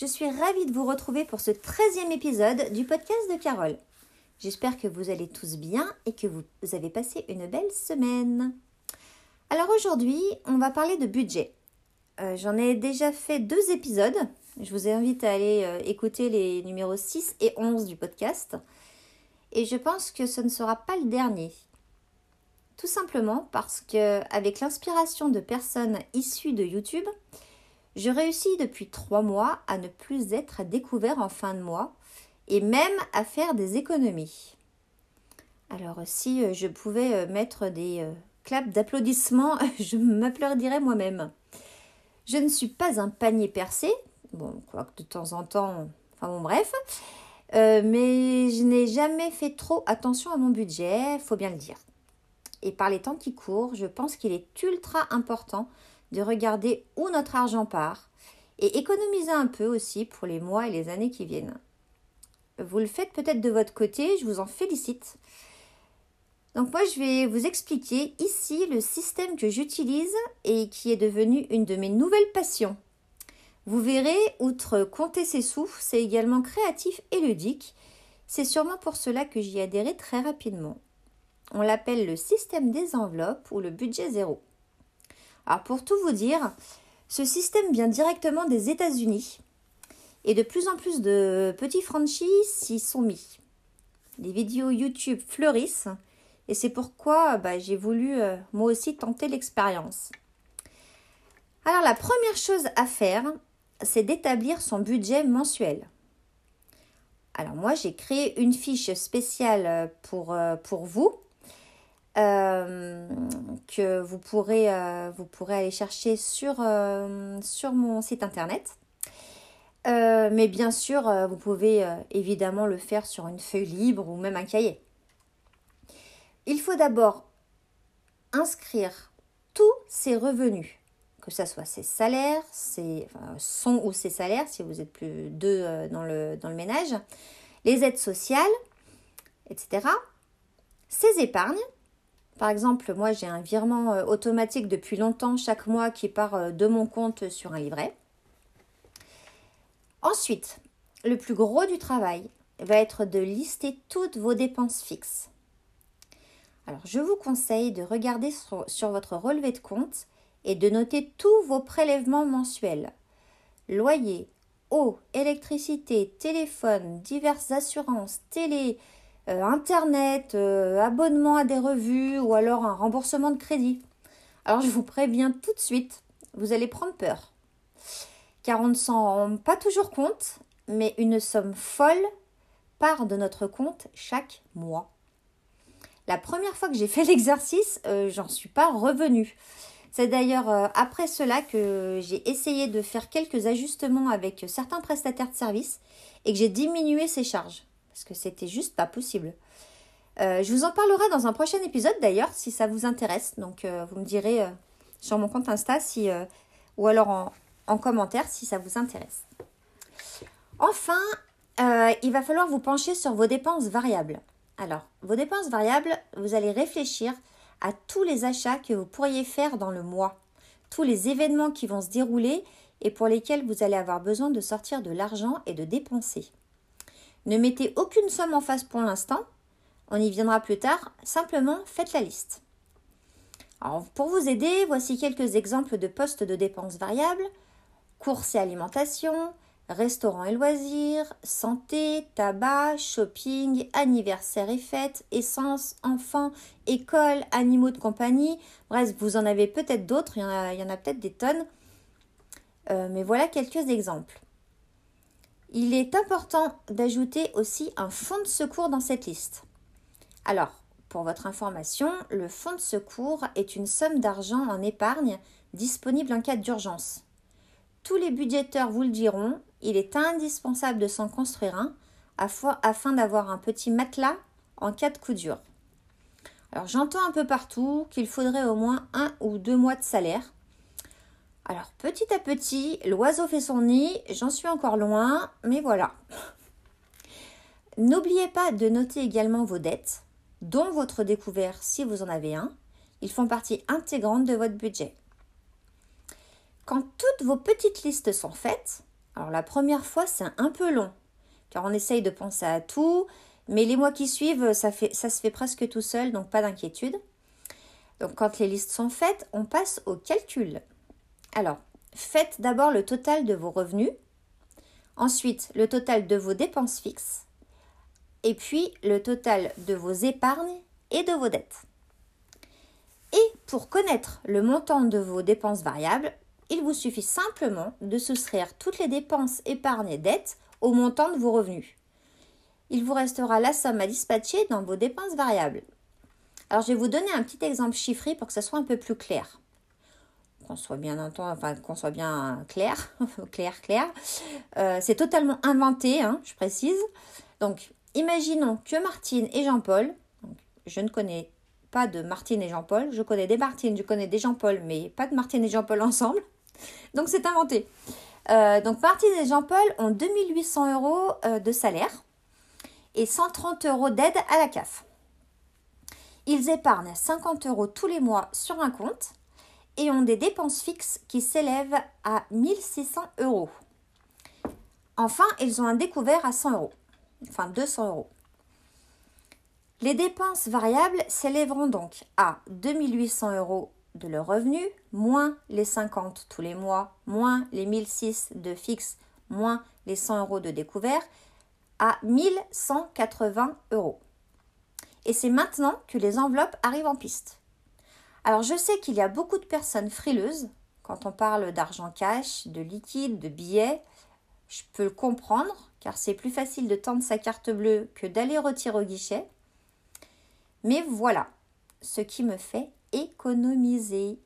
Je suis ravie de vous retrouver pour ce 13e épisode du podcast de Carole. J'espère que vous allez tous bien et que vous avez passé une belle semaine. Alors aujourd'hui, on va parler de budget. Euh, j'en ai déjà fait deux épisodes. Je vous invite à aller euh, écouter les numéros 6 et 11 du podcast. Et je pense que ce ne sera pas le dernier. Tout simplement parce que, avec l'inspiration de personnes issues de YouTube, je réussis depuis trois mois à ne plus être découvert en fin de mois et même à faire des économies. Alors si euh, je pouvais euh, mettre des euh, claps d'applaudissements, je m'applaudirais moi-même. Je ne suis pas un panier percé, bon, quoique de temps en temps, enfin bon bref, mais je n'ai jamais fait trop attention à mon budget, faut bien le dire et par les temps qui courent, je pense qu'il est ultra important de regarder où notre argent part et économiser un peu aussi pour les mois et les années qui viennent. Vous le faites peut-être de votre côté, je vous en félicite. Donc moi, je vais vous expliquer ici le système que j'utilise et qui est devenu une de mes nouvelles passions. Vous verrez, outre compter ses sous, c'est également créatif et ludique. C'est sûrement pour cela que j'y adhéré très rapidement. On l'appelle le système des enveloppes ou le budget zéro. Pour tout vous dire, ce système vient directement des États-Unis et de plus en plus de petits franchises s'y sont mis. Les vidéos YouTube fleurissent et c'est pourquoi bah, j'ai voulu euh, moi aussi tenter l'expérience. Alors la première chose à faire, c'est d'établir son budget mensuel. Alors moi j'ai créé une fiche spéciale pour, euh, pour vous euh, que vous pourrez, euh, vous pourrez aller chercher sur, euh, sur mon site internet. mais bien sûr, vous pouvez évidemment le faire sur une feuille libre ou même un cahier. Il faut d'abord inscrire tous ses revenus, que ce soit ses salaires, ses, son ou ses salaires, si vous êtes plus deux dans, le, dans le ménage, les aides sociales, etc. Ses épargnes, par exemple, moi j'ai un virement euh, automatique depuis longtemps chaque mois qui part euh, de mon compte sur un livret. Ensuite, le plus gros du travail va être de lister toutes vos dépenses fixes. Alors, je vous conseille de regarder sur, votre relevé de compte et de noter tous vos prélèvements mensuels. Loyer, eau, électricité, téléphone, diverses assurances, télé, euh, Internet, euh, abonnement à des revues ou alors un remboursement de crédit. Alors je vous préviens tout de suite, vous allez prendre peur. Car on ne s'en rend pas toujours compte, mais une somme folle part de notre compte chaque mois. La première fois que j'ai fait l'exercice, euh, j'en suis pas revenue. C'est d'ailleurs après cela que j'ai essayé de faire quelques ajustements avec certains prestataires de services et que j'ai diminué ces charges parce que c'était juste pas possible. Euh, je vous en parlerai dans un prochain épisode d'ailleurs si ça vous intéresse. Donc euh, vous me direz euh, sur mon compte Insta si, ou alors en, en, commentaire si ça vous intéresse. Enfin, il va falloir vous pencher sur vos dépenses variables. Alors, vos dépenses variables, vous allez réfléchir à tous les achats que vous pourriez faire dans le mois, tous les événements qui vont se dérouler et pour lesquels vous allez avoir besoin de sortir de l'argent et de dépenser. Ne mettez aucune somme en face pour l'instant. On y viendra plus tard. Simplement, faites la liste. Alors, pour vous aider, voici quelques exemples de postes de dépenses variables. Courses et alimentation, restaurants et loisirs, santé, tabac, shopping, anniversaire et fêtes, essence, enfants, école, animaux de compagnie. Bref, vous en avez peut-être d'autres, il y en a, peut-être des tonnes. Euh, mais voilà quelques exemples. Il est important d'ajouter aussi un fonds de secours dans cette liste. Alors, pour votre information, le fonds de secours est une somme d'argent en épargne disponible en cas d'urgence. Tous les budgéteurs vous le diront, il est indispensable de s'en construire un afin d'avoir un petit matelas en cas de coup dur. Alors j'entends un peu partout qu'il faudrait au moins un ou deux mois de salaire. Alors petit à petit, l'oiseau fait son nid, j'en suis encore loin, mais voilà. N'oubliez pas de noter également vos dettes, dont votre découvert si vous en avez un. Ils font partie intégrante de votre budget. Quand toutes vos petites listes sont faites, Alors la première fois, c'est un peu long, car on essaye de penser à tout, mais les mois qui suivent, ça, se fait presque tout seul, donc pas d'inquiétude. Donc quand les listes sont faites, on passe au calcul. Alors, faites d'abord le total de vos revenus, ensuite le total de vos dépenses fixes, et puis le total de vos épargnes et de vos dettes. Et pour connaître le montant de vos dépenses variables, il vous suffit simplement de soustraire toutes les dépenses, épargnes et dettes au montant de vos revenus. Il vous restera la somme à dispatcher dans vos dépenses variables. Alors je vais vous donner un petit exemple chiffré pour que ça soit un peu plus clair. Qu'on soit bien entendu, enfin qu'on soit bien clair, clair, clair. Euh, c'est totalement inventé, hein, je précise. Donc imaginons que Martine et Jean-Paul, je ne connais pas de Martine et Jean-Paul, je connais des Martine, je connais des Jean-Paul, mais pas de Martine et Jean-Paul ensemble. Donc c'est inventé. Euh, donc Martine et Jean-Paul ont 2800 euros euh, de salaire et 130 euros d'aide à la CAF. Ils épargnent 50 euros tous les mois sur un compte et ont des dépenses fixes qui s'élèvent à 1600 euros. Enfin, ils ont un découvert à 100 euros, enfin 200 euros. Les dépenses variables s'élèveront donc à 2800 euros de leur revenu, moins les 50 tous les mois, moins les 1006 de fixe, moins les 100 euros de découvert, à 1180 euros. Et c'est maintenant que les enveloppes arrivent en piste. Alors je sais qu'il y a beaucoup de personnes frileuses quand on parle d'argent cash, de liquide, de billets. Je peux le comprendre car c'est plus facile de tendre sa carte bleue que d'aller retirer au guichet. Mais voilà ce qui me fait économiser,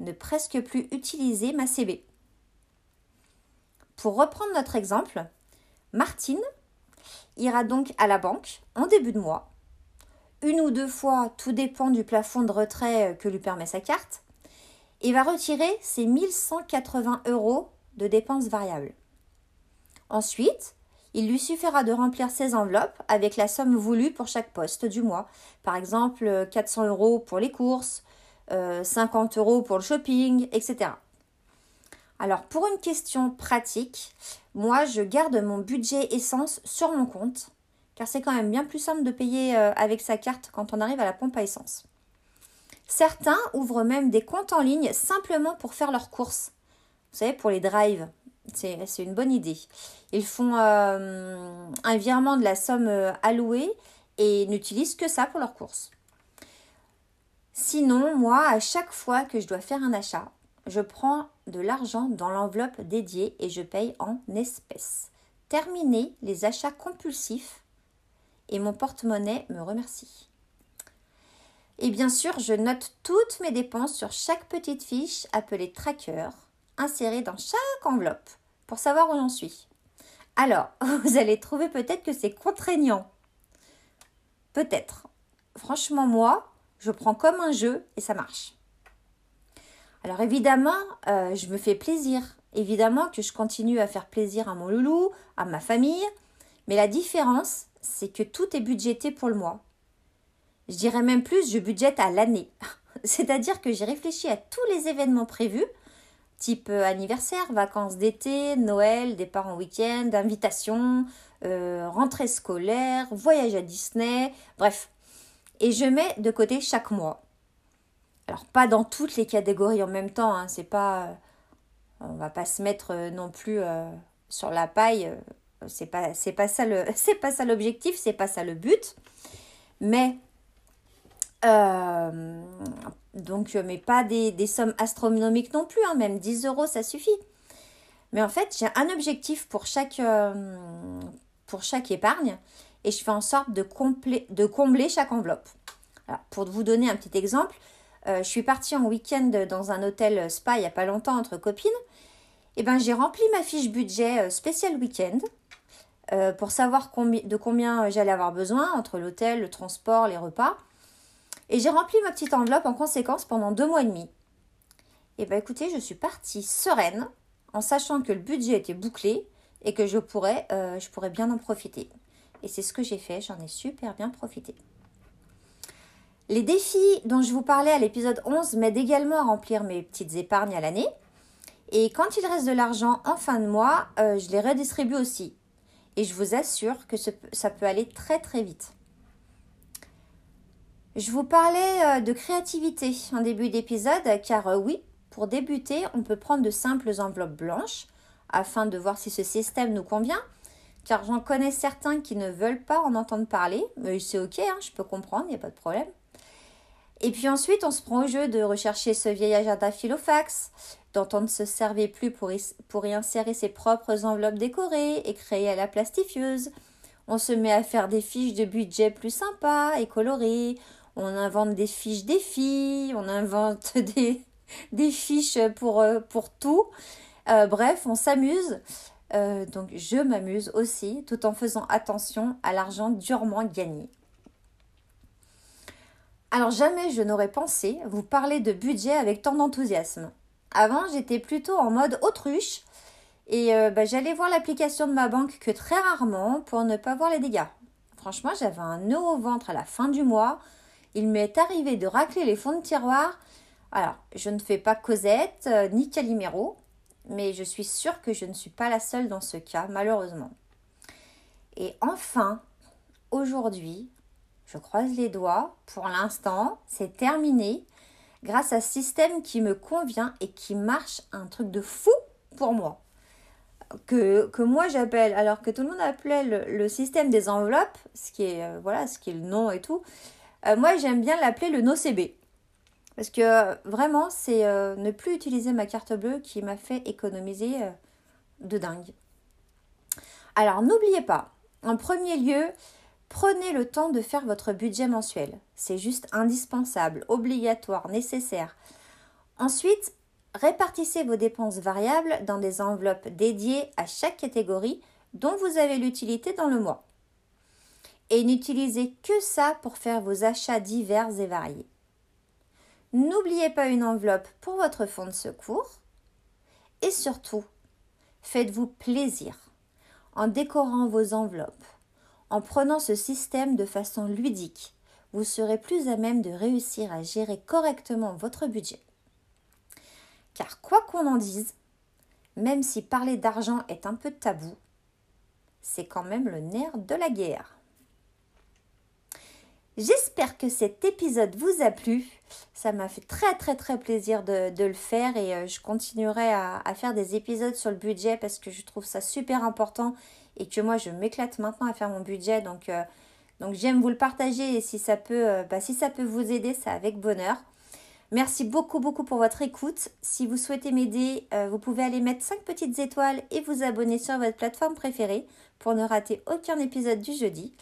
ne presque plus utiliser ma CB. Pour reprendre notre exemple, Martine ira donc à la banque en début de mois. Une ou deux fois, tout dépend du plafond de retrait que lui permet sa carte, et va retirer ses 1180 euros de dépenses variables. Ensuite, il lui suffira de remplir ses enveloppes avec la somme voulue pour chaque poste du mois. Par exemple, 400 euros pour les courses, 50 euh, euros pour le shopping, etc. Alors, pour une question pratique, moi, je garde mon budget essence sur mon compte, car c'est quand même bien plus simple de payer euh, avec sa carte quand on arrive à la pompe à essence. Certains ouvrent même des comptes en ligne simplement pour faire leurs courses. Vous savez, pour les drives. C'est une bonne idée. Ils font euh, un virement de la somme euh, allouée et n'utilisent que ça pour leurs courses. Sinon, moi, à chaque fois que je dois faire un achat, je prends de l'argent dans l'enveloppe dédiée et je paye en espèces. Terminé les achats compulsifs et mon porte-monnaie me remercie. Et bien sûr, je note toutes mes dépenses sur chaque petite fiche appelée tracker, insérée dans chaque enveloppe pour savoir où j'en suis. Alors, vous allez trouver peut-être que c'est contraignant. Peut-être. Franchement, moi, je prends comme un jeu et ça marche. Alors évidemment, euh, je me fais plaisir. Évidemment que je continue à faire plaisir à mon loulou, à ma famille. Mais la différence, c'est que tout est budgété pour le mois. Je dirais même plus, je budgète à l'année. C'est-à-dire que j'ai réfléchi à tous les événements prévus, type euh, anniversaire, vacances d'été, Noël, départ en week-end, invitation, euh, rentrée scolaire, voyage à Disney, bref. Et je mets de côté chaque mois. Alors pas dans toutes les catégories en même temps, hein, c'est pas, euh, on va pas se mettre non plus sur la paille, c'est pas, c'est pas ça le, c'est pas ça l'objectif, c'est pas ça le but, mais donc mais pas des, sommes astronomiques non plus, hein, même 10 euros ça suffit. Mais en fait j'ai un objectif pour chaque, pour chaque épargne et je fais en sorte de, de combler chaque enveloppe. pour vous donner un petit exemple, euh, je suis partie en week-end dans un hôtel spa il n'y a pas longtemps entre copines. Et eh ben j'ai rempli ma fiche budget euh, spécial week-end euh, pour savoir de combien j'allais avoir besoin entre l'hôtel, le transport, les repas. Et j'ai rempli ma petite enveloppe en conséquence pendant deux mois et demi. Et eh ben écoutez, je suis partie sereine en sachant que le budget était bouclé et que je pourrais, je pourrais bien en profiter. Et c'est ce que j'ai fait, j'en ai super bien profité. Les défis dont je vous parlais à l'épisode 11 m'aident également à remplir mes petites épargnes à l'année. Et quand il reste de l'argent en fin de mois, euh, je les redistribue aussi. Et je vous assure que ça peut aller très très vite. Je vous parlais euh, de créativité en début d'épisode, car euh, oui, pour débuter, on peut prendre de simples enveloppes blanches afin de voir si ce système nous convient, car j'en connais certains qui ne veulent pas en entendre parler, mais c'est ok, hein, je peux comprendre, il n'y a pas de problème. Et puis ensuite, on se prend au jeu de rechercher ce vieil agenda filofax, dont on ne se servait plus pour y, insérer ses propres enveloppes décorées et créées à la plastifieuse. On se met à faire des fiches de budget plus sympas et colorées on invente des fiches défis, on invente des, des fiches pour, euh, tout. Euh, bref, on s'amuse. Euh, donc je m'amuse aussi tout en faisant attention à l'argent durement gagné. Alors jamais je n'aurais pensé vous parler de budget avec tant d'enthousiasme. Avant j'étais plutôt en mode autruche et bah, j'allais voir l'application de ma banque que très rarement pour ne pas voir les dégâts. Franchement j'avais un nœud au ventre à la fin du mois il m'est arrivé de racler les fonds de tiroir. Alors, je ne fais pas Cosette euh, ni Calimero, mais je suis sûre que je ne suis pas la seule dans ce cas, malheureusement. Et enfin, aujourd'hui, je croise les doigts, pour l'instant, c'est terminé, grâce à ce système qui me convient et qui marche un truc de fou pour moi. Que, moi j'appelle, alors que tout le monde appelait le, système des enveloppes, ce qui est, euh, voilà, ce qui est le nom et tout, euh, moi, j'aime bien l'appeler le nocb. Parce que euh, vraiment, c'est ne plus utiliser ma carte bleue qui m'a fait économiser de dingue. Alors, n'oubliez pas, en premier lieu, prenez le temps de faire votre budget mensuel. C'est juste indispensable, obligatoire, nécessaire. Ensuite, répartissez vos dépenses variables dans des enveloppes dédiées à chaque catégorie dont vous avez l'utilité dans le mois et n'utilisez que ça pour faire vos achats divers et variés. N'oubliez pas une enveloppe pour votre fonds de secours et surtout, faites-vous plaisir en décorant vos enveloppes, en prenant ce système de façon ludique. Vous serez plus à même de réussir à gérer correctement votre budget. Car quoi qu'on en dise, même si parler d'argent est un peu tabou, c'est quand même le nerf de la guerre. J'espère que cet épisode vous a plu. Ça m'a fait très très très plaisir de, le faire et euh, je continuerai à, faire des épisodes sur le budget parce que je trouve ça super important et que moi je m'éclate maintenant à faire mon budget donc, euh, donc j'aime vous le partager et si ça peut, euh, bah, si ça peut vous aider, c'est avec bonheur. Merci beaucoup beaucoup pour votre écoute. Si vous souhaitez m'aider, vous pouvez aller mettre 5 petites étoiles et vous abonner sur votre plateforme préférée pour ne rater aucun épisode du jeudi.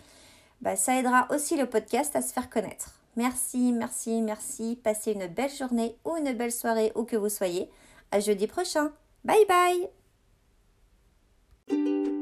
Bah, ça aidera aussi le podcast à se faire connaître. Merci, merci, merci. Passez une belle journée ou une belle soirée où que vous soyez. À jeudi prochain. Bye bye